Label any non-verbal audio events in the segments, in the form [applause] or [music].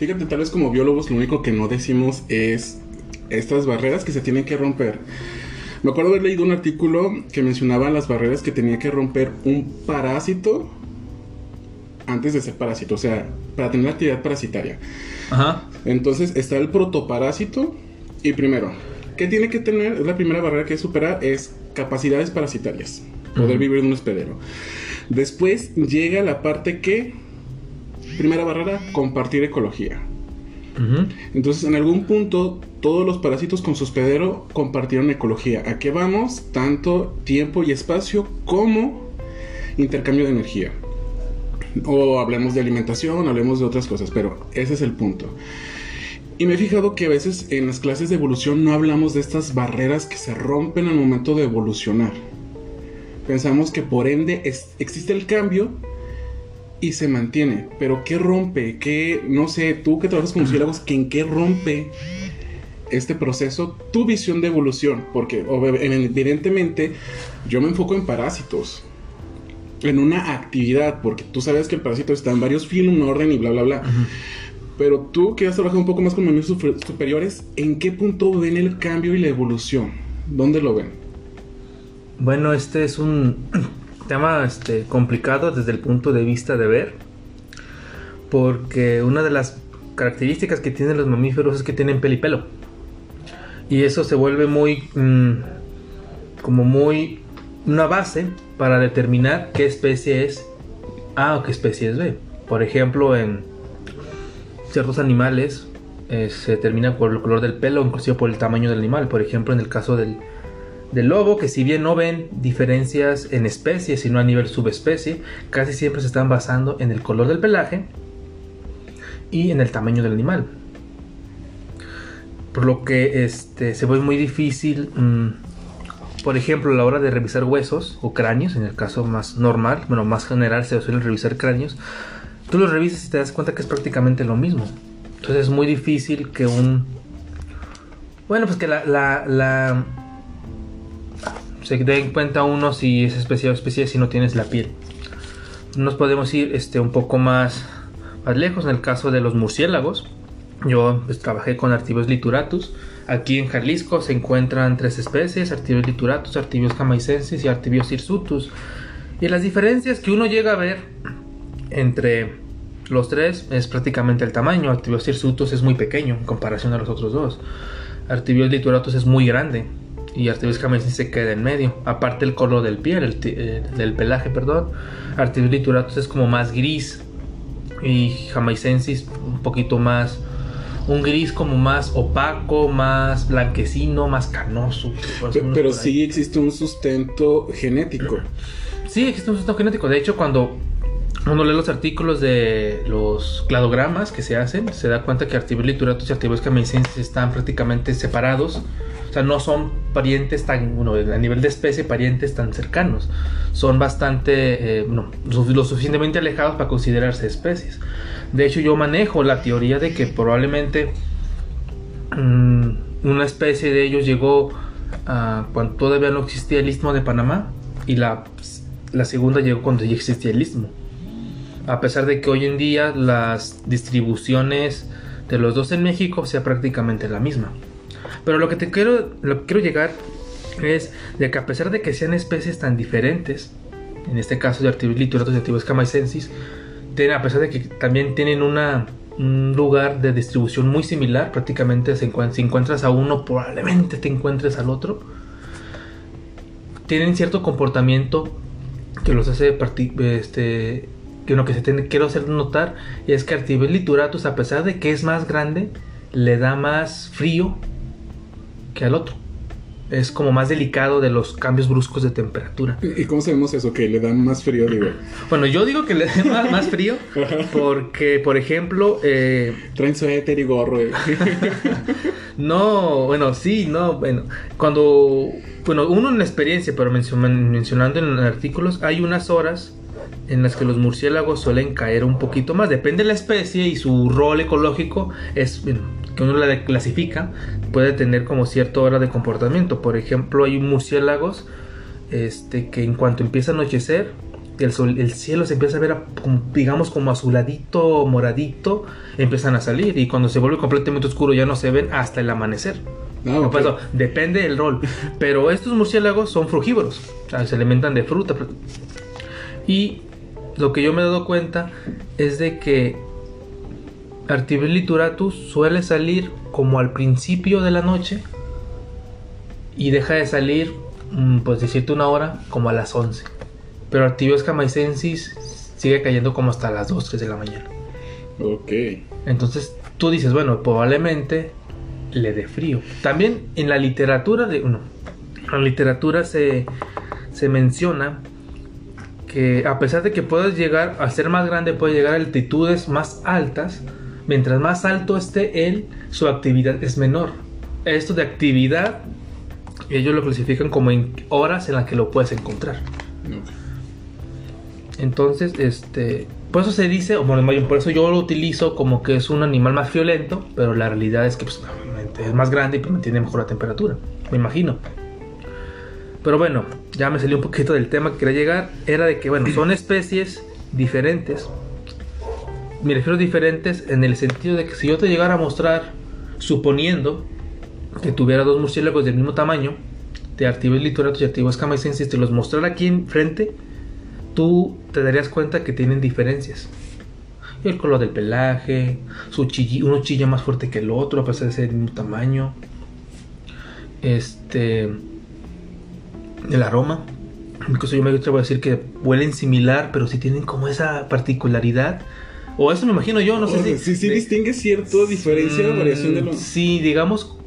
Fíjate, tal vez como biólogos lo único que no decimos es estas barreras que se tienen que romper. Me acuerdo haber leído un artículo que mencionaba las barreras que tenía que romper un parásito antes de ser parásito, o sea, para tener actividad parasitaria. Ajá. Entonces está el protoparásito y primero, ¿qué tiene que tener? Es la primera barrera que superar es capacidades parasitarias, poder vivir en un hospedero. Después llega la parte que, primera barrera, compartir ecología. Entonces, en algún punto, todos los parásitos con su hospedero compartieron ecología. ¿A qué vamos? Tanto tiempo y espacio como intercambio de energía. O hablemos de alimentación, hablemos de otras cosas, pero ese es el punto. Y me he fijado que a veces en las clases de evolución no hablamos de estas barreras que se rompen al momento de evolucionar. Pensamos que por ende existe el cambio y se mantiene. Pero ¿qué rompe? ¿Qué, no sé, tú que trabajas con murciélagos, ¿en qué rompe este proceso tu visión de evolución? Porque evidentemente yo me enfoco en parásitos. En una actividad, porque tú sabes que el parásito está en varios filos, un orden y bla, bla, bla. Pero tú que has trabajado un poco más con mamíferos superiores, ¿en qué punto ven el cambio y la evolución? ¿Dónde lo ven? Bueno, este es un tema este, complicado desde el punto de vista de ver, porque una de las características que tienen los mamíferos es que tienen pelipelo. Y eso se vuelve muy, mm, como muy, una base para determinar qué especie es A o qué especie es B. Por ejemplo, en ciertos animales eh, se determina por el color del pelo, inclusive por el tamaño del animal. Por ejemplo, en el caso del, del lobo, que si bien no ven diferencias en especies, sino a nivel subespecie, casi siempre se están basando en el color del pelaje y en el tamaño del animal. Por lo que este, se ve muy difícil, mm, por ejemplo, a la hora de revisar huesos o cráneos, en el caso más normal, bueno, más general se suelen revisar cráneos, tú los revisas y te das cuenta que es prácticamente lo mismo. Entonces es muy difícil que un... Bueno, pues que la se da en cuenta uno si es especie o especie si no tienes la piel. Nos podemos ir este, un poco más, más lejos en el caso de los murciélagos. Yo pues, trabajé con Artibios lituratus. Aquí en Jalisco se encuentran tres especies, Artibios lituratus, Artibios jamaicensis y Artibios hirsutus. Y las diferencias que uno llega a ver entre los tres es prácticamente el tamaño. Artibios hirsutus es muy pequeño en comparación a los otros dos. Artibios lituratus es muy grande y Artibius jamaicensis se queda en medio. Aparte el color del piel, el eh, del pelaje, perdón. Artibius lituratus es como más gris y jamaicensis un poquito más un gris como más opaco, más blanquecino, más canoso. Pero, sí existe un sustento genético. Sí, existe un sustento genético. De hecho, cuando uno lee los artículos de los cladogramas que se hacen, se da cuenta que Artibius lituratus y Artibius jamaicensis están prácticamente separados o sea, no son parientes tan, bueno, a nivel de especie, parientes tan cercanos. Son bastante, eh, lo suficientemente alejados para considerarse especies. De hecho, yo manejo la teoría de que probablemente mm, una especie de ellos llegó cuando todavía no existía el istmo de Panamá y la, la segunda llegó cuando ya existía el istmo. A pesar de que hoy en día las distribuciones de los dos en México sea prácticamente la misma. Pero lo que te quiero, lo que quiero llegar es de que a pesar de que sean especies tan diferentes, en este caso de Artibus lituratus y Artibus camaicensis, a pesar de que también tienen una, un lugar de distribución muy similar, prácticamente si encuentras a uno, probablemente te encuentres al otro, tienen cierto comportamiento que los hace este, que lo que se tiene, quiero hacer notar es que Artibus lituratus, a pesar de que es más grande, le da más frío que al otro. Es como más delicado de los cambios bruscos de temperatura. ¿Y cómo sabemos eso? Que le dan más frío, digo. Bueno, yo digo que le dan más, frío [laughs] porque, por ejemplo... Eh, Traen suéter y gorro. Eh. [laughs] no, bueno, sí, no, bueno. Cuando... Bueno, uno en la experiencia, pero mencionando en artículos, hay unas horas en las que los murciélagos suelen caer un poquito más. Depende de la especie y su rol ecológico. Es, bueno, que uno la clasifica, puede tener como cierta hora de comportamiento. Por ejemplo, hay murciélagos este, que en cuanto empieza a anochecer el, sol, el cielo se empieza a ver, digamos, como azuladito, moradito, empiezan a salir. Y cuando se vuelve completamente oscuro ya no se ven hasta el amanecer. Ah, pues, depende del rol. Pero estos murciélagos son frugívoros, o sea, se alimentan de fruta. Y lo que yo me he dado cuenta es de que Artibel lituratus suele salir como al principio de la noche y deja de salir, mm, pues decirte una hora, como a las 11. Pero Artibios camaicensis sigue cayendo como hasta las 2, 3 de la mañana. Ok. Entonces tú dices, bueno, probablemente le dé frío. También en la literatura de. No, en la literatura se, se menciona que a pesar de que puedes llegar a ser más grande, puede llegar a altitudes más altas. Mientras más alto esté él, su actividad es menor. Esto de actividad, ellos lo clasifican como en horas en las que lo puedes encontrar. Entonces, este, por eso se dice, o bueno, por eso yo lo utilizo como que es un animal más violento, pero la realidad es que pues, es más grande y pues, mantiene mejor la temperatura, me imagino. Pero bueno, ya me salió un poquito del tema que quería llegar. Era de que, bueno, son [clears throat] especies diferentes. Me refiero a diferentes en el sentido de que si yo te llegara a mostrar, suponiendo que tuviera dos murciélagos del mismo tamaño, de Artibes lituratus y Artibes camaicensis, te los mostrara aquí enfrente, tú te darías cuenta que tienen diferencias. El color del pelaje, su uno chilla más fuerte que el otro a pesar de ser del mismo tamaño. Este. El aroma. Incluso yo me atrevo a decir que huelen similar, pero sí tienen como esa particularidad. O eso me imagino yo, no sé si. Sí, distingue cierta diferencia o variación de los. Sí, digamos,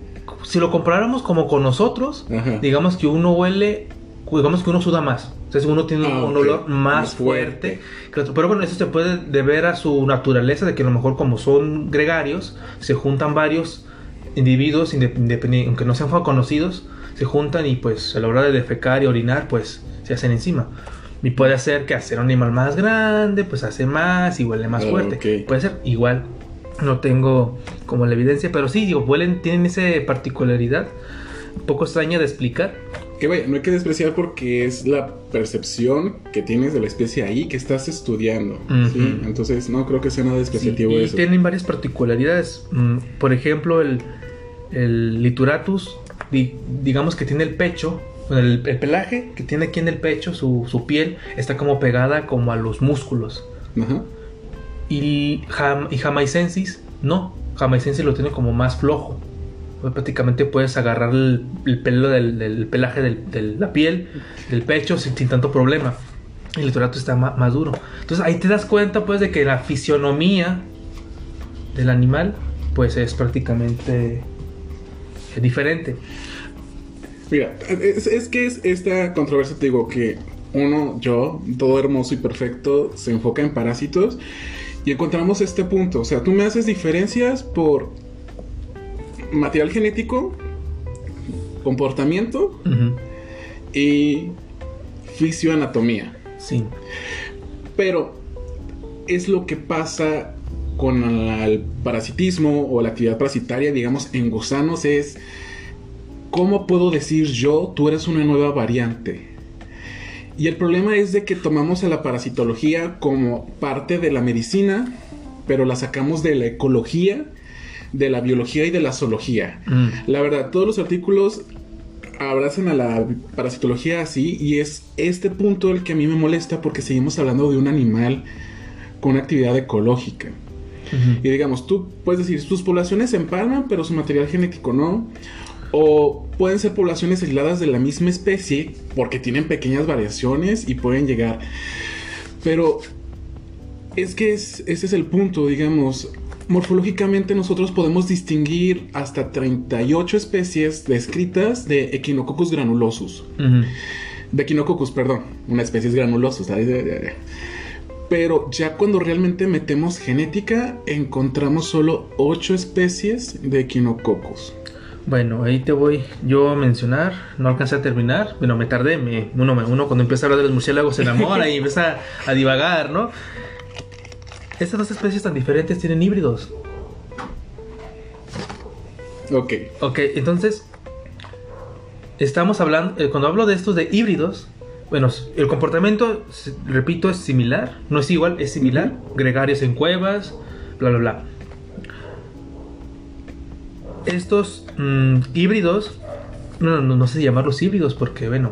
si lo comparáramos como con nosotros, digamos que uno huele, digamos que uno suda más. Entonces uno tiene un, ah, olor más, fuerte. Pero bueno, eso se puede deber a su naturaleza, de que a lo mejor como son gregarios, se juntan varios individuos, aunque no sean conocidos, se juntan y pues a la hora de defecar y orinar, pues se hacen encima. Y puede ser que hacer un animal más grande, pues hace más y huele más ah, fuerte. Puede ser igual. No tengo como la evidencia, pero sí, digo, huelen, tienen esa particularidad un poco extraña de explicar que vaya, no hay que despreciar porque es la percepción que tienes de la especie ahí que estás estudiando. Entonces, no creo que sea nada despreciativo y Tienen varias particularidades. Mm, por ejemplo, el, el lituratus, digamos que tiene el pecho, el, pelaje que tiene aquí en el pecho, su, piel, está como pegada como a los músculos. Y, y jamaicensis, no. Jamaicensis lo tiene como más flojo prácticamente puedes agarrar el, pelo del, pelaje de la piel, del pecho, sin, tanto problema. El liturato está más, duro. Entonces ahí te das cuenta pues de que la fisionomía del animal pues es prácticamente diferente. Mira, es, que es esta controversia, te digo, que uno, yo, todo hermoso y perfecto, se enfoca en parásitos y encontramos este punto. O sea, tú me haces diferencias por material genético, comportamiento y fisioanatomía. Sí. Pero es lo que pasa con el parasitismo o la actividad parasitaria, digamos, en gusanos es ¿cómo puedo decir yo, tú eres una nueva variante? Y el problema es de que tomamos a la parasitología como parte de la medicina, pero la sacamos de la ecología de la biología y de la zoología. Mm. La verdad, todos los artículos abrazan a la parasitología así y es este punto el que a mí me molesta porque seguimos hablando de un animal con una actividad ecológica. Y digamos, tú puedes decir, sus poblaciones se empalman, pero su material genético no. O pueden ser poblaciones aisladas de la misma especie porque tienen pequeñas variaciones y pueden llegar. Pero es que ese es el punto, digamos morfológicamente nosotros podemos distinguir hasta 38 especies descritas de Echinococcus granulosus. De Echinococcus, perdón, una especie es granulosus. Pero ya cuando realmente metemos genética, encontramos solo 8 especies de Echinococcus. Bueno, ahí te voy yo a mencionar, no alcancé a terminar, bueno, me tardé, me, uno, uno cuando empieza a hablar de los murciélagos se enamora y empieza a divagar, ¿no? Estas dos especies tan diferentes tienen híbridos. Ok. Ok, entonces. Estamos hablando. Eh, cuando hablo de estos de híbridos, bueno, el comportamiento, repito, es similar, no es igual, es similar. Gregarios en cuevas, bla, bla, bla. Estos mm, híbridos, no, no, no sé llamarlos híbridos porque, bueno,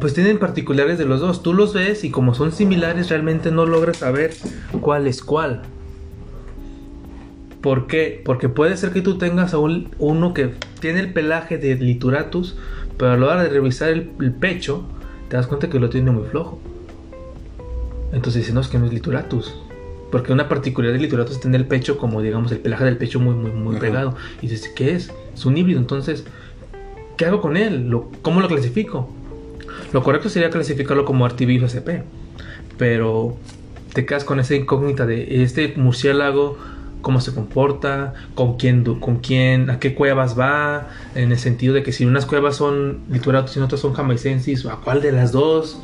pues tienen particulares de los dos. Tú los ves y como son similares, realmente no logras saber cuál es cuál. ¿Por qué? Porque puede ser que tú tengas a un- uno que tiene el pelaje de Lituratus, pero a la hora de revisar el, el pecho, te das cuenta que lo tiene muy flojo. Entonces dices, no, es que no es Lituratus. Porque una particularidad de Lituratus es tener el pecho como, digamos, el pelaje del pecho muy, muy, muy Ajá. pegado. Y dices, ¿qué es? Es un híbrido. Entonces, ¿qué hago con él? Lo- ¿Cómo lo clasifico? Lo correcto sería clasificarlo como Artivirus SP. Pero te quedas con esa incógnita de este murciélago, cómo se comporta, con quién, con quién, a qué cuevas va, en el sentido de que si unas cuevas son lituratus y otras son jamaicensis, a cuál de las dos.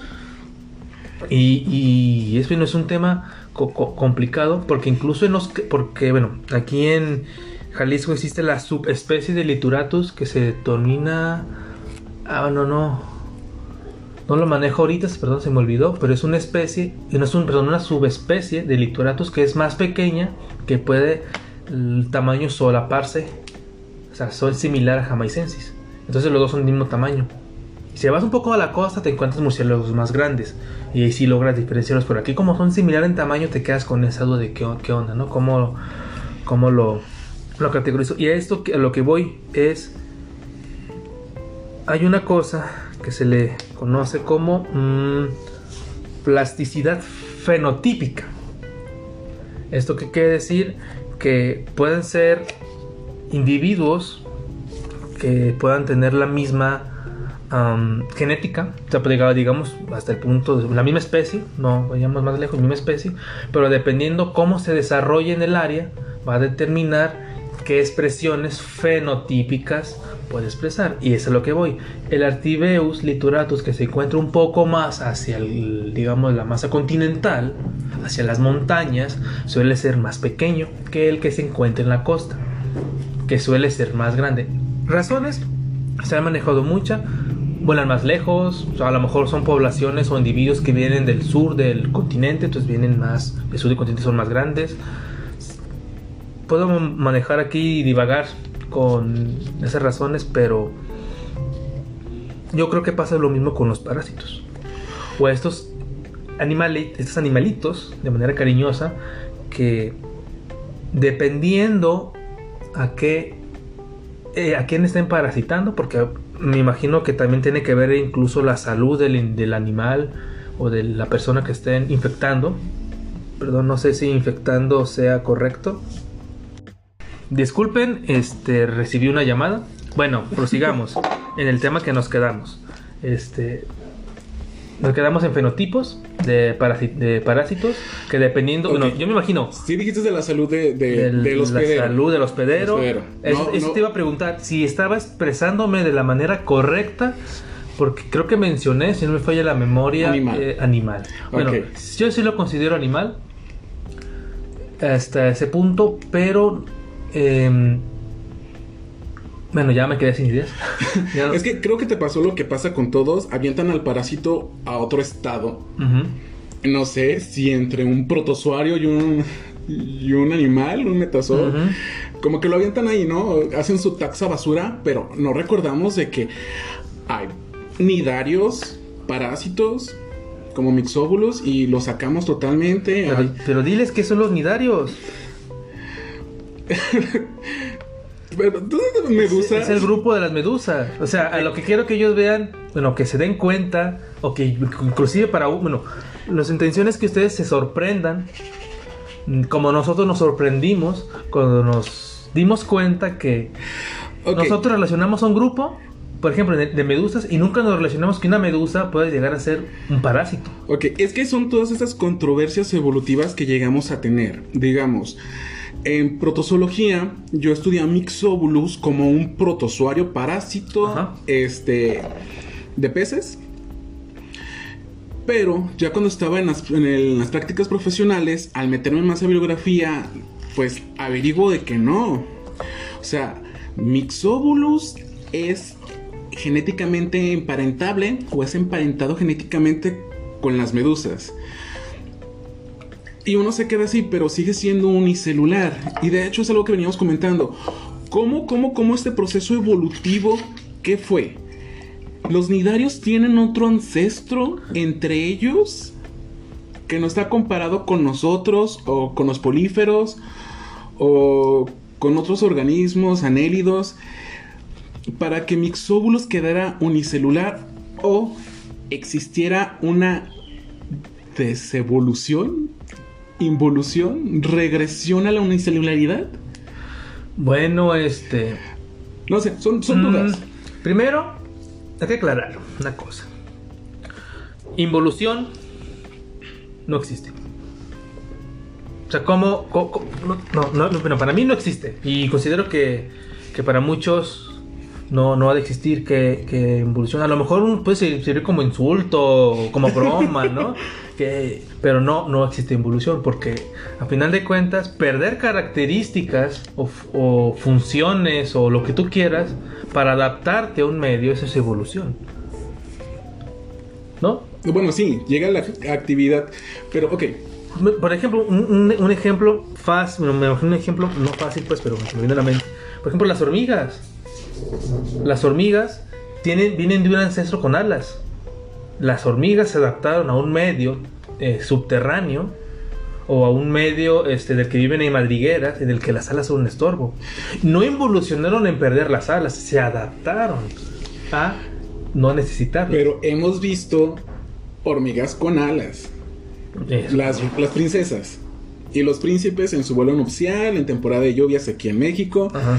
Y, y eso no es un tema co- co- complicado, porque incluso en los, que- porque bueno, aquí en Jalisco existe la subespecie de lituratus que se determina, ah, no, no, no lo manejo ahorita, perdón, se me olvidó, pero es una especie, no es un, perdón, una subespecie de Lituratus que es más pequeña, que puede el tamaño solaparse, o sea, son similar a Jamaicensis. Entonces los dos son del mismo tamaño. Si vas un poco a la costa te encuentras murciélagos más grandes y ahí sí logras diferenciarlos, pero aquí como son similares en tamaño te quedas con esa duda de qué, qué onda, ¿no? ¿Cómo, cómo lo, lo categorizo? Y a esto a lo que voy es hay una cosa que se le conoce como mm, plasticidad fenotípica. ¿Esto qué quiere decir? Que pueden ser individuos que puedan tener la misma am, genética, pues, diga- digamos hasta el punto de la misma especie, no vayamos más lejos, misma especie, pero dependiendo cómo se desarrolle en el área, va a determinar qué expresiones fenotípicas puede expresar. Y eso es lo que voy. El Artibeus lituratus, que se encuentra un poco más hacia, el, digamos, la masa continental, hacia las montañas, suele ser más pequeño que el que se encuentra en la costa, que suele ser más grande. Razones, se han manejado muchas. Vuelan más lejos, a lo mejor son poblaciones o individuos que vienen del sur del continente, entonces vienen más, del sur del continente son más grandes puedo manejar aquí y divagar con esas razones, pero yo creo que pasa lo mismo con los parásitos. O estos, animali- estos animalitos, de manera cariñosa, que dependiendo a qué eh, a quién estén parasitando, porque me imagino que también tiene que ver incluso la salud del, del animal o de la persona que estén infectando. Perdón, no sé si infectando sea correcto. Disculpen, este recibí una llamada. Bueno, prosigamos [laughs] en el tema que nos quedamos. Este nos quedamos en fenotipos de, parasi- de parásitos que dependiendo, bueno, yo me imagino Sí dijiste de la salud de, de, del- del la hospedero. salud del hospedero. Hospedero. Eso, No, eso no. te iba a preguntar si estaba expresándome de la manera correcta, porque creo que mencioné, si no me falla la memoria, Animal. eh, animal. Bueno, yo sí lo considero animal hasta ese punto, pero em, bueno, ya me quedé sin ideas. [laughs] No- Es que creo que te pasó lo que pasa con todos. Avientan al parásito a otro estado. No sé si entre un protozoario y un, y un animal, un metazoo. Ujú. Como que lo avientan ahí, ¿no? Hacen su taxa basura, pero no recordamos de que hay nidarios, parásitos, como mixóbulos, y los sacamos totalmente. Pero, pero diles que son los nidarios. [laughs] de medusas. Es el grupo de las medusas. O sea, a lo que quiero que ellos vean, bueno, que se den cuenta, o que inclusive para, bueno, las intenciones que ustedes se sorprendan, mm, como nosotros nos sorprendimos cuando nos dimos cuenta que nosotros relacionamos a un grupo, por ejemplo, de, de medusas, y nunca nos relacionamos que una medusa puede llegar a ser un parásito. Ok, es que son todas esas controversias evolutivas que llegamos a tener. Digamos, en protozoología yo estudié a Mixobulus como un protozoario parásito Ajá. este, de peces. Pero ya cuando estaba en las, en el- en las prácticas profesionales, al meterme más a bibliografía, pues averiguo de que no. O sea, Mixobulus es genéticamente emparentable o es emparentado genéticamente con las medusas. Y uno se queda así, pero sigue siendo unicelular. Y de hecho es algo que veníamos comentando. ¿Cómo, cómo, cómo este proceso evolutivo, qué fue? ¿Los nidarios tienen otro ancestro entre ellos? Que no está comparado con nosotros o con los políferos o con otros organismos anélidos para que Mixóbulos quedara unicelular o existiera una desevolución, involución, regresión a la unicelularidad? Bueno, este. No sé, son, son mm, dudas. Primero, hay que aclarar una cosa. Involución no existe. O sea, ¿cómo? co- co- no, no, no, bueno, para mí no existe. Y considero que, que para muchos no, no ha de existir que, que involución. A lo mejor puede ser- servir como insulto como broma, ¿no? [laughs] Que, pero no, no existe involución porque a final de cuentas perder características o, funciones o lo que tú quieras para adaptarte a un medio eso es evolución. ¿No? Bueno, sí, llega la actividad, pero ok. Por ejemplo, un, ejemplo fácil, me imagino un ejemplo no fácil pues, pero me viene a la mente. Por ejemplo, las hormigas. Las hormigas tienen, vienen de un ancestro con alas. Las hormigas se adaptaron a un medio eh, subterráneo o a un medio este, del que viven en madrigueras en el que las alas son un estorbo. No involucionaron en perder las alas, se adaptaron a no necesitarlas. Pero hemos visto hormigas con alas. Eso. Las, las princesas. Y los príncipes en su vuelo nupcial, en temporada de lluvias aquí en México. Ajá.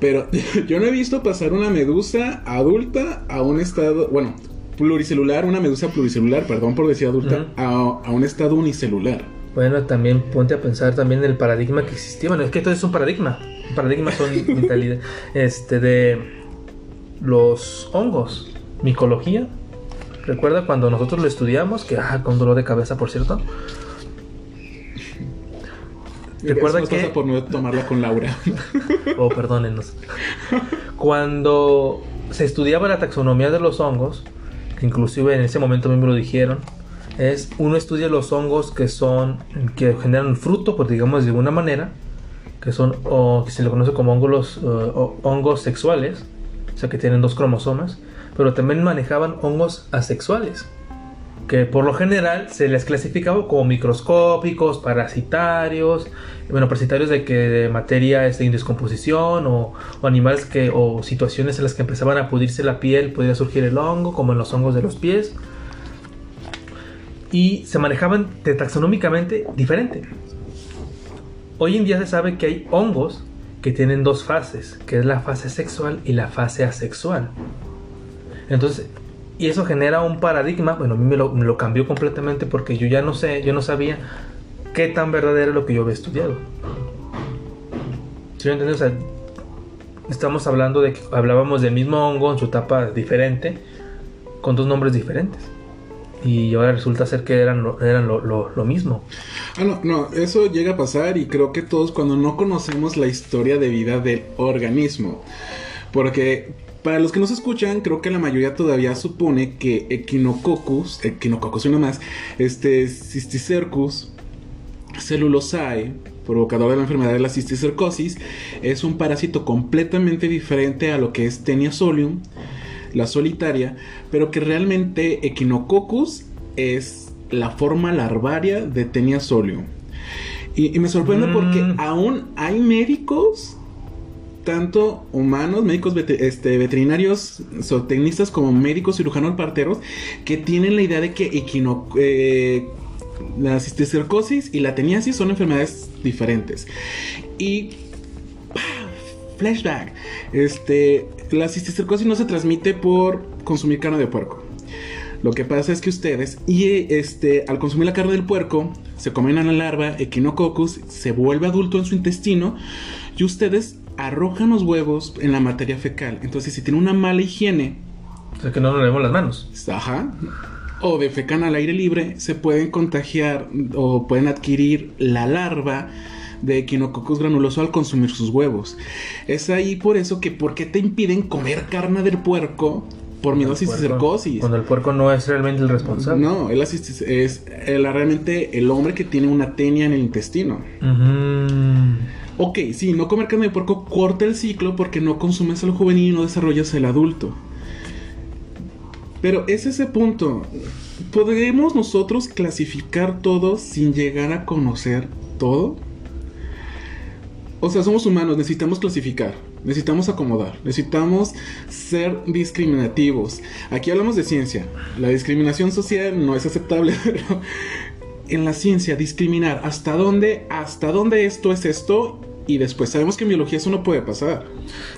Pero [laughs] yo no he visto pasar una medusa adulta a un estado, bueno, pluricelular, una medusa pluricelular, perdón por decir adulta, a, a un estado unicelular. Bueno, también ponte a pensar también en el paradigma que existía. Bueno, es que todo es un paradigma. Un paradigma son [laughs] mentalidad. Este de los hongos, micología. Recuerda cuando nosotros lo estudiamos, que ah, con dolor de cabeza, por cierto. Recuerda que- pasa por no tomarla con Laura. [laughs] Oh, perdónenos. Cuando se estudiaba la taxonomía de los hongos, inclusive en ese momento me lo dijeron, es uno estudia los hongos que son, que generan fruto, pues digamos de alguna manera, que son, o que se le conoce como hongos, eh, hongos sexuales, o sea que tienen dos cromosomas, pero también manejaban hongos asexuales, que por lo general se les clasificaba como microscópicos, parasitarios, bueno, parasitarios de que de materia este, en descomposición o, o animales que o situaciones en las que empezaban a pudrirse la piel podía surgir el hongo, como en los hongos de los pies. Y se manejaban taxonómicamente diferente. Hoy en día se sabe que hay hongos que tienen dos fases, que es la fase sexual y la fase asexual. Entonces, y eso genera un paradigma, bueno, a mí me lo, me lo cambió completamente porque yo ya no sé, yo no sabía qué tan verdadero era lo que yo había estudiado. ¿Sí me entiendes? O sea, estamos hablando de que hablábamos del mismo hongo en su etapa diferente, con dos nombres diferentes. Y ahora resulta ser que eran lo, eran lo, lo- lo mismo. Ah, no, no, eso llega a pasar y creo que todos cuando no conocemos la historia de vida del organismo. Porque para los que nos escuchan, creo que la mayoría todavía supone que Echinococcus, Echinococcus y más, este Cysticercus cellulosae, provocador de la enfermedad de la cisticercosis, es un parásito completamente diferente a lo que es Tenia solium, la solitaria, pero que realmente Echinococcus es la forma larvaria de Tenia solium. Y, y me sorprende Mm. porque aún hay médicos, tanto humanos, médicos este, veterinarios, zootecnistas como médicos cirujanos parteros, que tienen la idea de que eh, la cisticercosis y la teniasis son enfermedades diferentes. Y flashback. Este, la cisticercosis no se transmite por consumir carne de puerco. Lo que pasa es que ustedes, y este, al consumir la carne del puerco, se comen a la larva Echinococcus, se vuelve adulto en su intestino, y ustedes arrojan los huevos en la materia fecal. Entonces, si tienen una mala higiene, O sea que no nos lavemos las manos. ajá, o defecan al aire libre, se pueden contagiar o pueden adquirir la larva de Echinococcus granuloso al consumir sus huevos. Es ahí por eso que ¿por qué te impiden comer carne del puerco por miedosis y cercosis? Cuando el puerco no es realmente el responsable. No, él es, es el- realmente el hombre que tiene una tenia en el intestino. Ujú. Ok, sí, no comer carne de puerco corta el ciclo porque no consumes el juvenil y no desarrollas el adulto. Pero es ese punto. ¿Podremos nosotros clasificar todo sin llegar a conocer todo? O sea, somos humanos, necesitamos clasificar, necesitamos acomodar, necesitamos ser discriminativos. Aquí hablamos de ciencia. La discriminación social no es aceptable, [laughs] pero en la ciencia discriminar hasta dónde, hasta dónde esto es esto y después sabemos que en biología eso no puede pasar.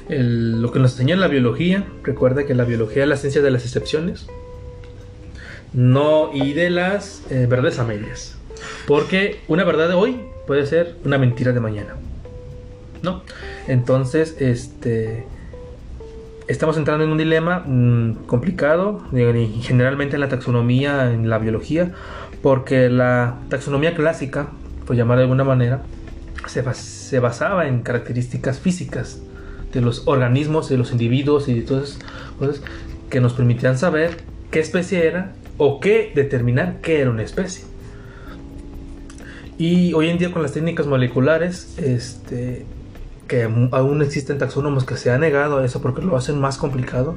El- lo que nos enseña la biología, recuerda que la biología es la ciencia de las excepciones. No, y de las eh, verdades a medias. Porque una verdad de hoy puede ser una mentira de mañana. ¿No? Entonces, este. Estamos entrando en un dilema mm, complicado, generalmente en la taxonomía, en la biología, porque la taxonomía clásica, por llamar de alguna manera, se, bas- se basaba en características físicas de los organismos, de los individuos y de todas esas cosas que nos permitían saber qué especie era o qué determinar qué era una especie. Y hoy en día con las técnicas moleculares, este, que aún existen taxónomos que se han negado a eso porque lo hacen más complicado.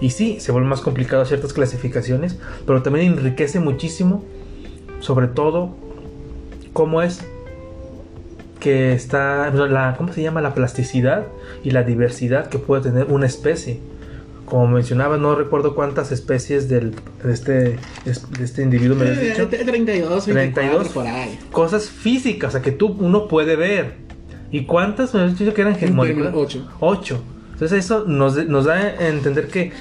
Y sí, se vuelve más complicado ciertas clasificaciones, pero también enriquece muchísimo, sobre todo, cómo es que está, la, ¿cómo se llama? La plasticidad y la diversidad que puede tener una especie. Como mencionaba, no recuerdo cuántas especies del, de, este, de este individuo me habías dicho. 32, 32. por ahí. Cosas físicas, o sea, que tú uno puede ver. ¿Y cuántas me habías dicho que eran moleculares? ocho. 8. Entonces eso nos, nos da a entender que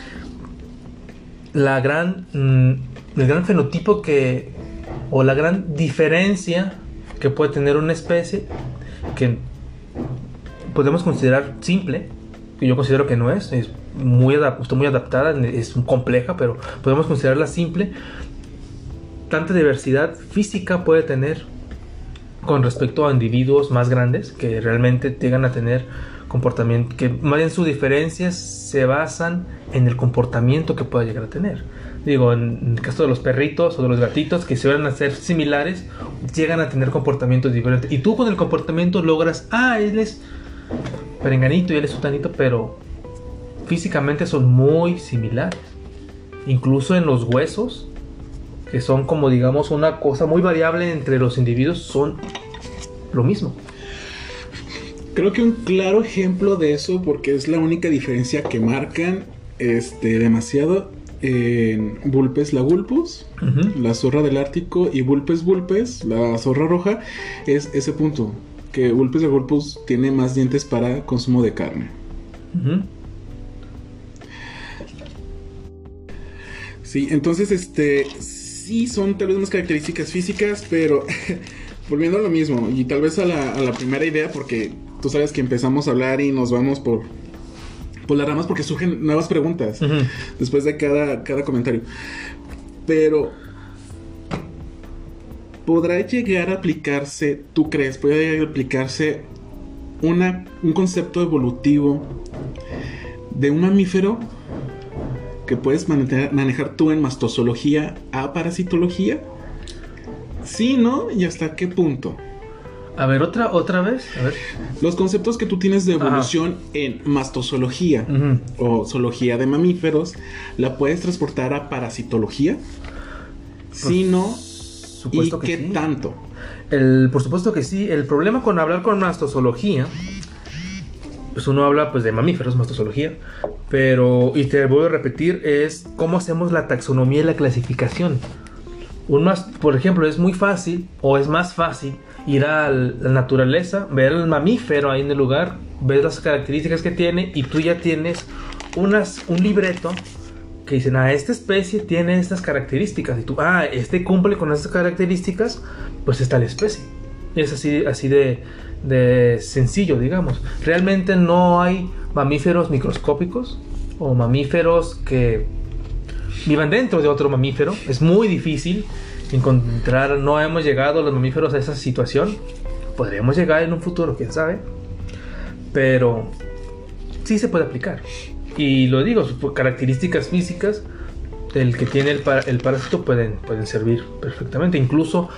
la gran, mm, el gran fenotipo que, o la gran diferencia que puede tener una especie, que podemos considerar simple, que yo considero que no es, es muy, está muy adaptada, es compleja, pero podemos considerarla simple. Tanta diversidad física puede tener con respecto a individuos más grandes que realmente llegan a tener comportamiento, que más bien sus diferencias se basan en el comportamiento que pueda llegar a tener. Digo, en el caso de los perritos o de los gatitos que se van a ser similares, llegan a tener comportamientos diferentes. Y tú con el comportamiento logras, ah, él es perenganito y él es sutanito, pero físicamente son muy similares. Incluso en los huesos, que son como digamos una cosa muy variable entre los individuos, son lo mismo. Creo que un claro ejemplo de eso, porque es la única diferencia que marcan este, demasiado en Vulpes la Vulpus, la zorra del Ártico, y Vulpes Vulpes, la zorra roja, es ese punto. Que Vulpes la Vulpus tiene más dientes para consumo de carne. Sí, entonces, este, sí son tal vez unas características físicas, pero [laughs] volviendo a lo mismo, y tal vez a la, a la primera idea, porque tú sabes que empezamos a hablar y nos vamos por, por las ramas porque surgen nuevas preguntas después de cada, cada comentario. Pero, ¿podrá llegar a aplicarse, tú crees, puede llegar a aplicarse una, un concepto evolutivo de un mamífero que puedes manejar, manejar tú en mastozoología a parasitología? Sí, ¿no? ¿Y hasta qué punto? A ver, otra, otra vez. A ver. Los conceptos que tú tienes de Ajá. evolución en mastozoología o zoología de mamíferos, ¿la puedes transportar a parasitología? Sí, no. ¿Y que qué sí. tanto? El, por supuesto que sí. El problema con hablar con mastozoología, pues uno habla pues de mamíferos, mastozoología, pero, y te voy a repetir, es cómo hacemos la taxonomía y la clasificación. Un más, por ejemplo, es muy fácil o es más fácil ir a la naturaleza, ver el mamífero ahí en el lugar, ver las características que tiene y tú ya tienes unas, un libreto que dicen, ah, esta especie tiene estas características y tú, ah, este cumple con estas características, pues está la especie. Es así, así de, de sencillo, digamos. Realmente no hay mamíferos microscópicos o mamíferos que vivan dentro de otro mamífero. Es muy difícil encontrar, no hemos llegado los mamíferos a esa situación. Podríamos llegar en un futuro, quién sabe. Pero sí se puede aplicar. Y lo digo, sus características físicas del que tiene el, el parásito pueden, pueden servir perfectamente. Incluso,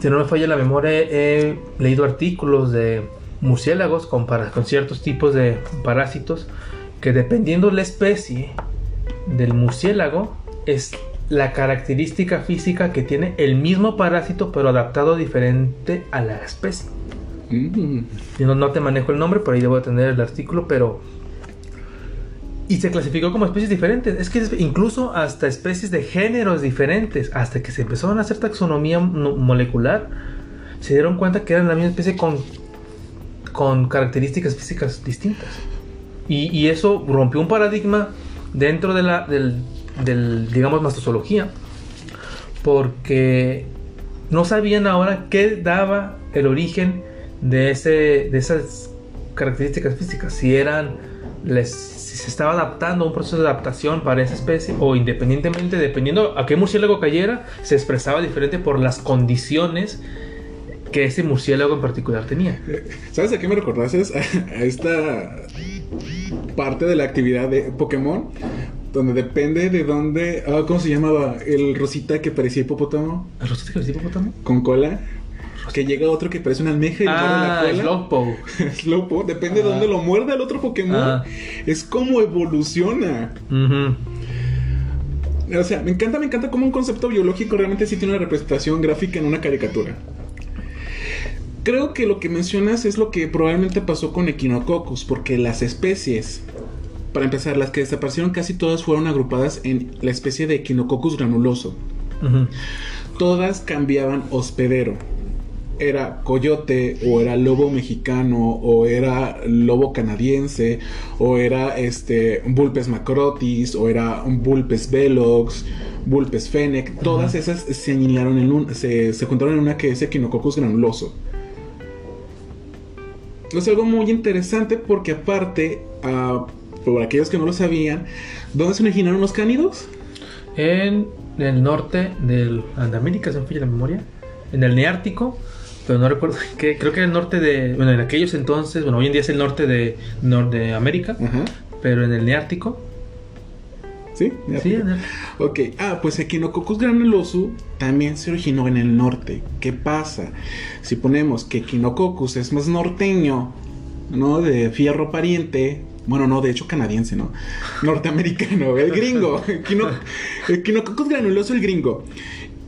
si no me falla la memoria, he leído artículos de murciélagos con, con ciertos tipos de parásitos que dependiendo la especie del murciélago es la característica física que tiene el mismo parásito pero adaptado diferente a la especie. Mm. Yo no, te manejo el nombre, por ahí debo tener el artículo, pero... Y se clasificó como especies diferentes. Es que incluso hasta especies de géneros diferentes, hasta que se empezó a hacer taxonomía molecular, se dieron cuenta que eran la misma especie con, con características físicas distintas. Y, y eso rompió un paradigma dentro de la, del, del, digamos, mastozoología, porque no sabían ahora qué daba el origen de, ese, de esas características físicas, si eran, si se estaba adaptando a un proceso de adaptación para esa especie o independientemente, dependiendo a qué murciélago cayera, se expresaba diferente por las condiciones que ese murciélago en particular tenía. ¿Sabes a qué me recordaste? A esta parte de la actividad de Pokémon donde depende de dónde. Ah, ¿Cómo se llamaba? El rosita que parecía hipopótamo. ¿El rosita que parecía hipopótamo? Con cola. Que llega otro que parece una almeja y ah, muerde la cola. Slowpoke. [laughs] Slowpoke. Depende de dónde lo muerde el otro Pokémon. Ah. Es como evoluciona. O sea, me encanta, me encanta como un concepto biológico realmente sí tiene una representación gráfica en una caricatura. Creo que lo que mencionas es lo que probablemente pasó con Echinococcus, porque las especies para empezar, las que desaparecieron casi todas fueron agrupadas en la especie de Echinococcus granuloso. Todas cambiaban hospedero. Era coyote, o era lobo mexicano, o era lobo canadiense, o era este Vulpes macrotis, o era Vulpes velox, Vulpes fennec. Todas esas se anilaron en un, se, juntaron en una que es Echinococcus granuloso. Es algo muy interesante porque aparte, uh, por aquellos que no lo sabían, ¿dónde se originaron los cánidos? En el norte del, de América, se me falla la memoria. En el Neártico, pero no recuerdo que creo que el norte de, bueno, en aquellos entonces, bueno, hoy en día es el norte de, de América, pero en el Neártico. ¿Sí? Sí, Ok, ah, pues Echinococcus granuloso también se originó en el norte. ¿Qué pasa? Si ponemos que Echinococcus es más norteño, ¿no? De fierro pariente, bueno, no, de hecho canadiense, ¿no? Norteamericano, el gringo. [laughs] el quinococcus granuloso, el gringo.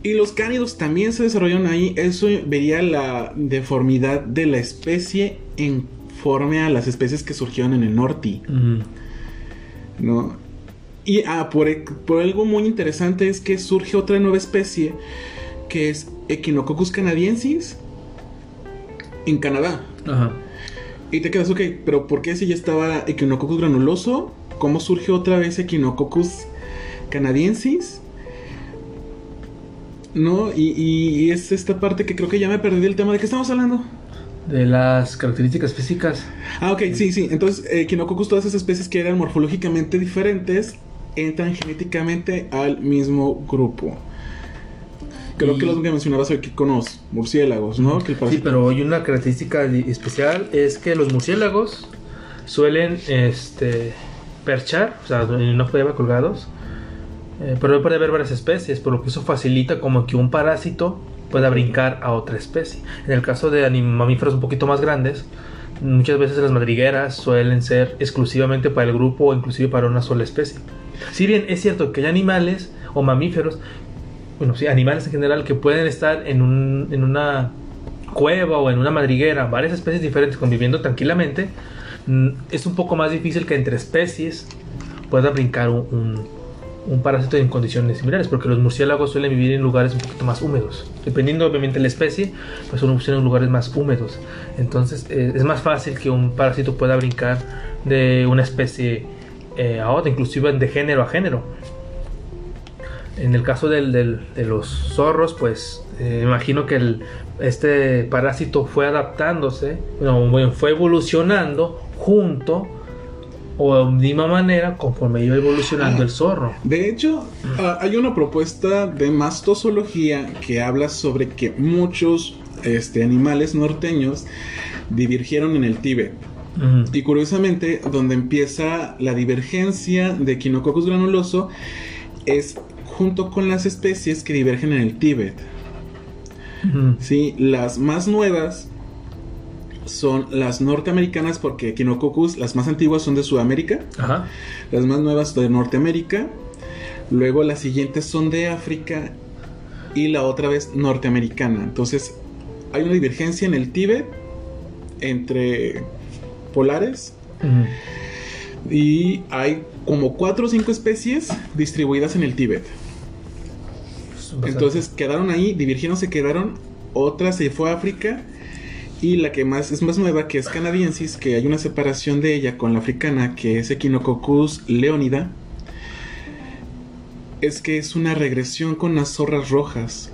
Y los cánidos también se desarrollaron ahí. Eso vería la deformidad de la especie en forma a las especies que surgieron en el norte. ¿No? Y ah, por, por, algo muy interesante es que surge otra nueva especie que es Echinococcus canadiensis en Canadá. Ajá. Y te quedas, ok, pero ¿por qué si ya estaba Echinococcus granuloso? ¿Cómo surge otra vez Echinococcus canadiensis? ¿No? Y, es esta parte que creo que ya me perdí el tema. ¿De qué estamos hablando? De las características físicas. Ah, ok, sí, sí. Entonces, Echinococcus, todas esas especies que eran morfológicamente diferentes, entran genéticamente al mismo grupo. Creo que lo que mencionabas aquí con los murciélagos, ¿no? sí, pero hay una característica especial es que los murciélagos suelen este, perchar, o sea, no pueden colgados, eh, pero puede haber varias especies, por lo que eso facilita como que un parásito pueda brincar a otra especie. En el caso de mamíferos un poquito más grandes, muchas veces las madrigueras suelen ser exclusivamente para el grupo o inclusive para una sola especie. Si bien es cierto que hay animales o mamíferos bueno, sí, animales en general que pueden estar en, un, en una cueva o en una madriguera, varias especies diferentes conviviendo tranquilamente, mm, es un poco más difícil que entre especies pueda brincar un, un, parásito en condiciones similares, porque los murciélagos suelen vivir en lugares un poquito más húmedos. Dependiendo obviamente de la especie, pues son en lugares más húmedos. Entonces eh, es más fácil que un parásito pueda brincar de una especie eh, a otra, inclusive de género a género. En el caso del, de los zorros, pues eh, imagino que el, este parásito fue adaptándose, bueno, fue evolucionando junto o de misma manera conforme iba evolucionando el zorro. De hecho, ah, hay una propuesta de mastozoología que habla sobre que muchos este, animales norteños divergieron en el Tíbet. Ujú. Y curiosamente, donde empieza la divergencia de Echinococcus granuloso es junto con las especies que divergen en el Tíbet. ¿sí? Las más nuevas son las norteamericanas porque Echinococcus, las más antiguas son de Sudamérica, Ajá. las más nuevas de Norteamérica, luego las siguientes son de África y la otra vez norteamericana. Entonces hay una divergencia en el Tíbet entre polares y hay como cuatro o cinco especies distribuidas en el Tíbet. Entonces quedaron ahí, divergieron, se quedaron, otra se fue a África y la que más es más nueva, que es canadiensis, que hay una separación de ella con la africana, que es Echinococcus leonida, es que es una regresión con las zorras rojas.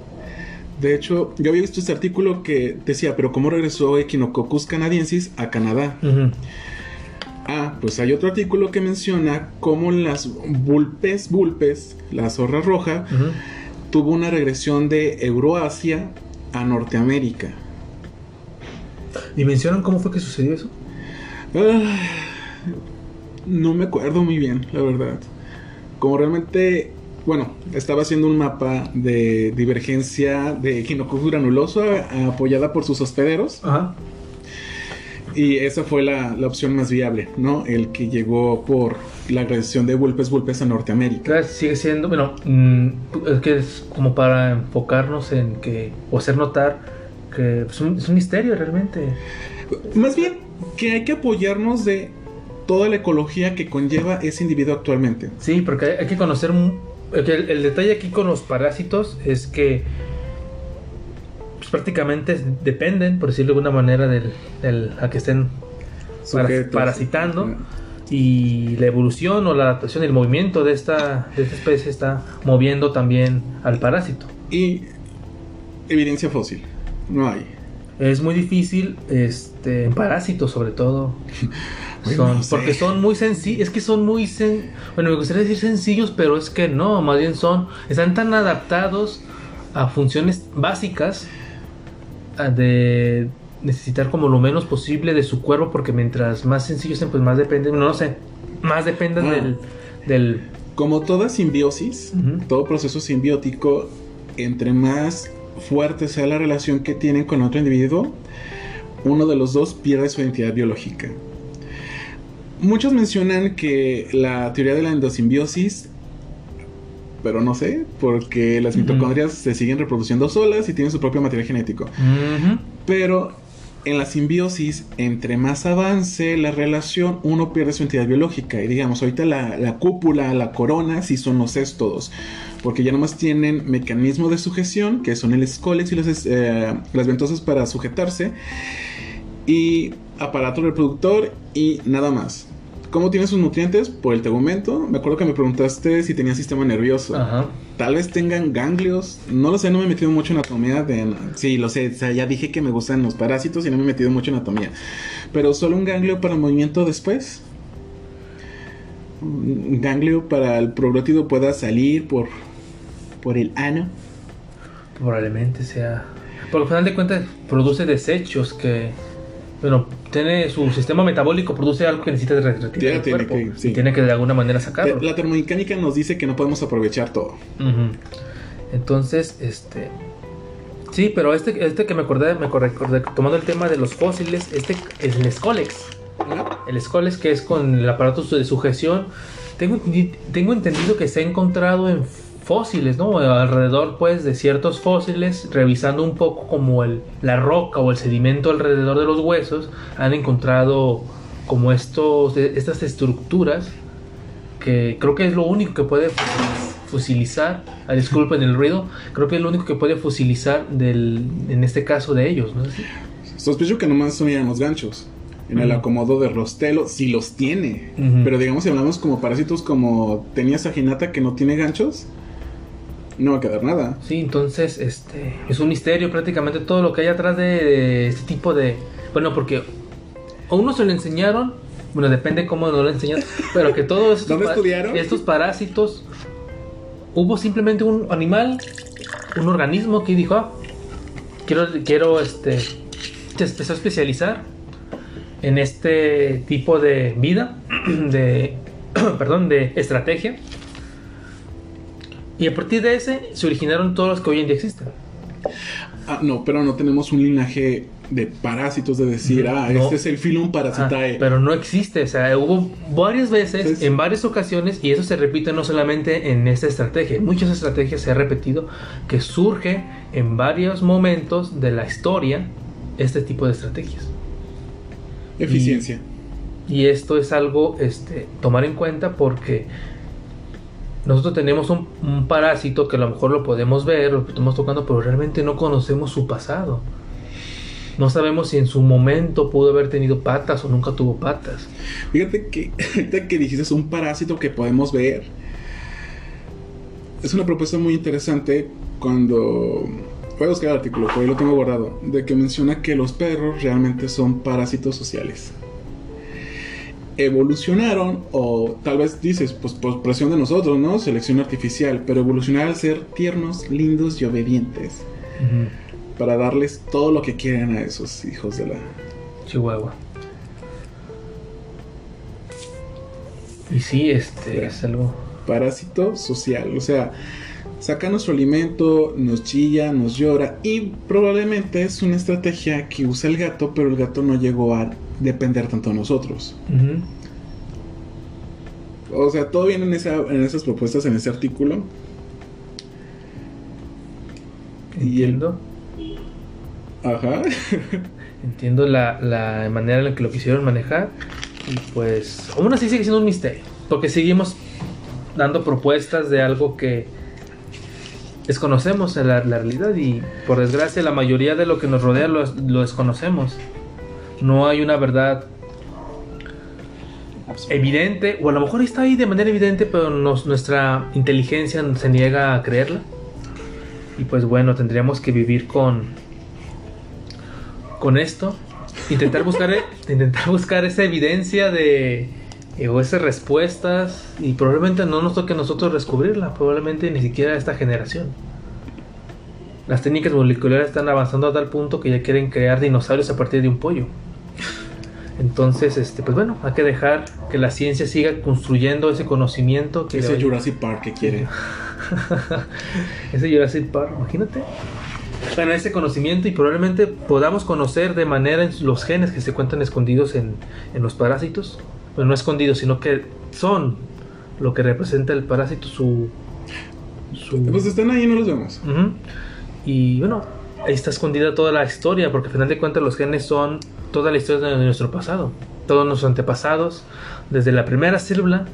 De hecho, yo había visto este artículo que decía, pero ¿cómo regresó Echinococcus canadiensis a Canadá? Ah, pues hay otro artículo que menciona cómo las vulpes, vulpes, la zorra roja. Tuvo una regresión de Euroasia a Norteamérica. ¿Y mencionan cómo fue que sucedió eso? Ah, no me acuerdo muy bien, la verdad. Como realmente, bueno, estaba haciendo un mapa de divergencia de Echinococcus granuloso a- apoyada por sus hospederos Ajá. y esa fue la, la opción más viable, ¿no? El que llegó por la regresión de vulpes vulpes a Norteamérica. Claro, sigue siendo, bueno, mm, es que es como para enfocarnos en que, o hacer notar que es un, es un misterio realmente. Más bien que hay que apoyarnos de toda la ecología que conlleva ese individuo actualmente. Sí, porque hay, hay que conocer. el, detalle aquí con los parásitos es que pues, prácticamente dependen, por decirlo de alguna manera, del, del- a que estén parasitando. Y la evolución o la adaptación, el movimiento de esta, de esta especie está moviendo también al parásito. Y evidencia fósil. No hay. Es muy difícil, este, en parásitos sobre todo. [laughs] Bueno, Son- no sé. Porque son muy sencillos, es que son muy, sen- bueno, me gustaría decir sencillos, pero es que no, más bien son, están tan adaptados a funciones básicas de necesitar como lo menos posible de su cuerpo, porque mientras más sencillos sean, pues más dependen, no, sé, más dependen Ah. del, del, Como toda simbiosis, todo proceso simbiótico, entre más fuerte sea la relación que tienen con otro individuo, uno de los dos pierde su identidad biológica. Muchos mencionan que la teoría de la endosimbiosis, pero no sé, porque las mitocondrias se siguen reproduciendo solas y tienen su propio material genético. Pero en la simbiosis, entre más avance la relación, uno pierde su entidad biológica. Y digamos, ahorita la, la cúpula, la corona, sí son los éstodos. Porque ya nomás tienen mecanismo de sujeción, que son el escólex y eh, las ventosas para sujetarse. Y aparato reproductor y nada más. ¿Cómo tiene sus nutrientes? Por el tegumento. Me acuerdo que me preguntaste si tenía sistema nervioso. Ajá. Tal vez tengan ganglios. No lo sé, no me he metido mucho en anatomía. De... Sí, lo sé. O sea, ya dije que me gustan los parásitos y no me he metido mucho en anatomía. Pero solo un ganglio para el movimiento después. Un ganglio para el progrótido pueda salir por, por el ano. Probablemente sea. Por al final de cuentas, produce desechos que. Bueno, tiene su sistema metabólico, produce algo que necesita de retirar tiene cuerpo. que- sí. Y tiene que de alguna manera sacarlo. La termomecánica nos dice que no podemos aprovechar todo. Entonces, este. Sí, pero este, este que me acordé, me acordé- tomando el tema de los fósiles, este es el Scolex. El Scolex que es con el aparato de sujeción. Tengo, tengo entendido que se ha encontrado en fósiles, ¿no? Alrededor, pues, de ciertos fósiles, revisando un poco como el, la roca o el sedimento alrededor de los huesos, han encontrado como estos, estas estructuras que creo que es lo único que puede fusilizar, ah, disculpen el ruido, creo que es lo único que puede fusilizar del, en este caso de ellos, ¿no? Sospecho que nomás son los ganchos. En el acomodo de rostelo, si los tiene. Pero digamos, si hablamos como parásitos como tenía Saginata que no tiene ganchos, no va a quedar nada. Sí, entonces este es un misterio prácticamente todo lo que hay atrás de, de este tipo de... Bueno, porque a uno se lo enseñaron, bueno, depende cómo no lo enseñan, [laughs] pero que todos estos, ¿Dónde pa- estudiaron? estos parásitos, hubo simplemente un animal, un organismo que dijo, "Ah, quiero, quiero este, te empezó a especializar en este tipo de vida, [clears throat] de, [clears throat] perdón, de estrategia. Y a partir de ese se originaron todos los que hoy en día existen. Ah, no, pero no tenemos un linaje de parásitos de decir, ah, No. este es el filum parasitae. Ah, pero no existe, o sea, hubo varias veces, Es- en varias ocasiones, y eso se repite no solamente en esta estrategia, muchas estrategias se ha repetido que surge en varios momentos de la historia este tipo de estrategias. Eficiencia. Y esto es algo este, tomar en cuenta porque nosotros tenemos un, parásito que a lo mejor lo podemos ver, lo estamos tocando, pero realmente no conocemos su pasado. No sabemos si en su momento pudo haber tenido patas o nunca tuvo patas. Fíjate que ahorita que dijiste es un parásito que podemos ver. Es una propuesta muy interesante cuando voy a buscar el artículo, por ahí lo tengo guardado, de que menciona que los perros realmente son parásitos sociales. Evolucionaron, o tal vez dices, pues por presión de nosotros, ¿no? Selección artificial, pero evolucionaron al ser tiernos, lindos y obedientes. Para darles todo lo que quieren a esos hijos de la Chihuahua. Y sí, este es algo. parásito social. O sea, saca nuestro alimento, nos chilla, nos llora y probablemente es una estrategia que usa el gato, pero el gato no llegó a depender tanto de nosotros. O sea, todo viene en, esa- en esas propuestas, en ese artículo. Y el- Entiendo. Ajá. Entiendo la, la manera en la que lo quisieron manejar. Y pues, aún así sigue siendo un misterio. Porque seguimos dando propuestas de algo que desconocemos en la, la realidad. Y por desgracia, la mayoría de lo que nos rodea lo, lo desconocemos. No hay una verdad evidente, o a lo mejor está ahí de manera evidente, pero nos- nuestra inteligencia se niega a creerla. Y pues bueno, tendríamos que vivir con con esto, intentar buscar e- [laughs] intentar buscar esa evidencia de eh, o esas respuestas y probablemente no nos toque a nosotros descubrirla, probablemente ni siquiera esta generación. Las técnicas moleculares están avanzando a tal punto que ya quieren crear dinosaurios a partir de un pollo. Entonces, este, pues bueno, hay que dejar que la ciencia siga construyendo ese conocimiento que Ese Jurassic Park que quiere. [laughs] ese Jurassic Park, imagínate. Bueno, ese conocimiento y probablemente podamos conocer de manera los genes que se encuentran escondidos en, en los parásitos. Bueno, no escondidos, sino que son lo que representa el parásito, su... su Pues están ahí y no los vemos. Y bueno, ahí está escondida toda la historia, porque al final de cuentas los genes son toda la historia de nuestro pasado, todos nuestros antepasados, desde la primera célula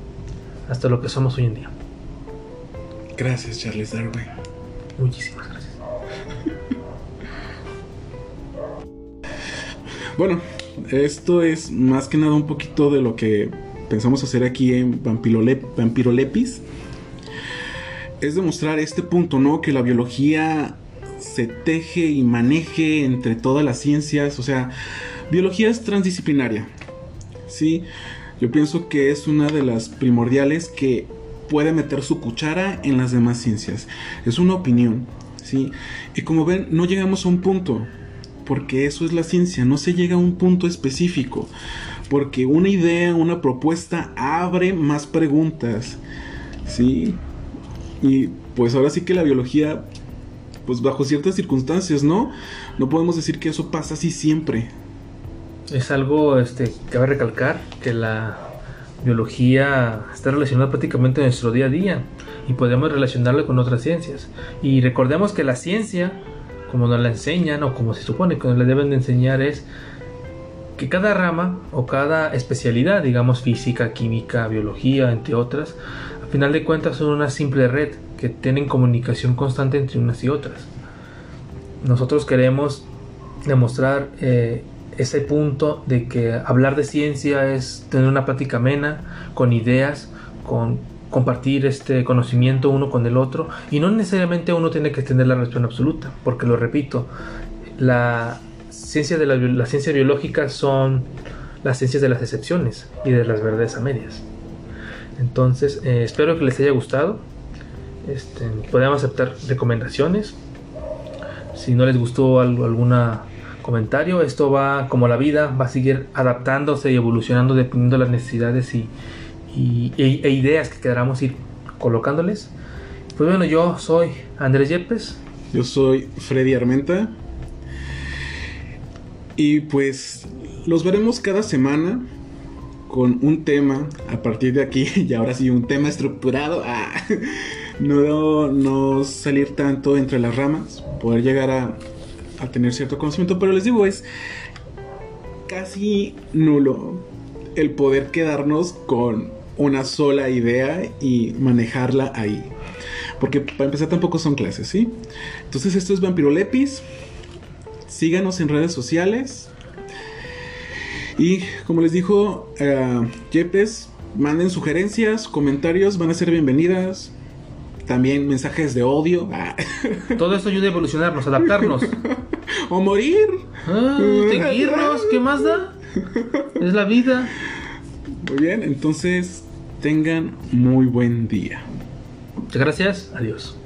hasta lo que somos hoy en día. Gracias, Charles Darwin. Muchísimas gracias. [laughs] Bueno, esto es más que nada un poquito de lo que pensamos hacer aquí en Vampirole- Vampirolepis. Es demostrar este punto, ¿no? Que la biología se teje y maneje entre todas las ciencias. O sea, biología es transdisciplinaria. Sí, yo pienso que es una de las primordiales que puede meter su cuchara en las demás ciencias. Es una opinión, ¿sí? Y como ven, no llegamos a un punto, porque eso es la ciencia, no se llega a un punto específico, porque una idea, una propuesta abre más preguntas, ¿sí? Y pues ahora sí que la biología, pues bajo ciertas circunstancias, ¿no? No podemos decir que eso pasa así siempre. Es algo, este, cabe recalcar que la biología está relacionada prácticamente a nuestro día a día y podemos relacionarla con otras ciencias. Y recordemos que la ciencia, como nos la enseñan o como se supone que nos la deben de enseñar es que cada rama o cada especialidad, digamos física, química, biología, entre otras, a final de cuentas son una simple red que tienen comunicación constante entre unas y otras. Nosotros queremos demostrar eh, ese punto de que hablar de ciencia es tener una plática amena, con ideas, con compartir este conocimiento uno con el otro y no necesariamente uno tiene que tener la razón absoluta, porque lo repito, la ciencia de la, la ciencia biológica son las ciencias de las excepciones y de las verdades a medias. Entonces, eh, espero que les haya gustado. Este, podemos aceptar recomendaciones. Si no les gustó algo, alguna comentario, esto va como la vida, va a seguir adaptándose y evolucionando dependiendo de las necesidades y, y- e, e ideas que queramos ir colocándoles. Pues bueno, yo soy Andrés Yepes. Yo soy Freddy Armenta. Y pues los veremos cada semana con un tema a partir de aquí. [laughs] Y ahora sí, un tema estructurado. [laughs] Ah, no, no salir tanto entre las ramas. Poder llegar a, a tener cierto conocimiento. Pero les digo, es casi nulo el poder quedarnos con una sola idea y manejarla ahí. Porque para empezar tampoco son clases, ¿sí? Entonces esto es Vampiro Lepis. Síganos en redes sociales. Y como les dijo Yepes, manden sugerencias, comentarios, van a ser bienvenidas. También mensajes de odio. Ah, Todo esto ayuda a evolucionarnos, adaptarnos. o morir. Ah, seguirnos, ¿qué más da? Es la vida. Muy bien, entonces tengan muy buen día. Muchas gracias. Adiós.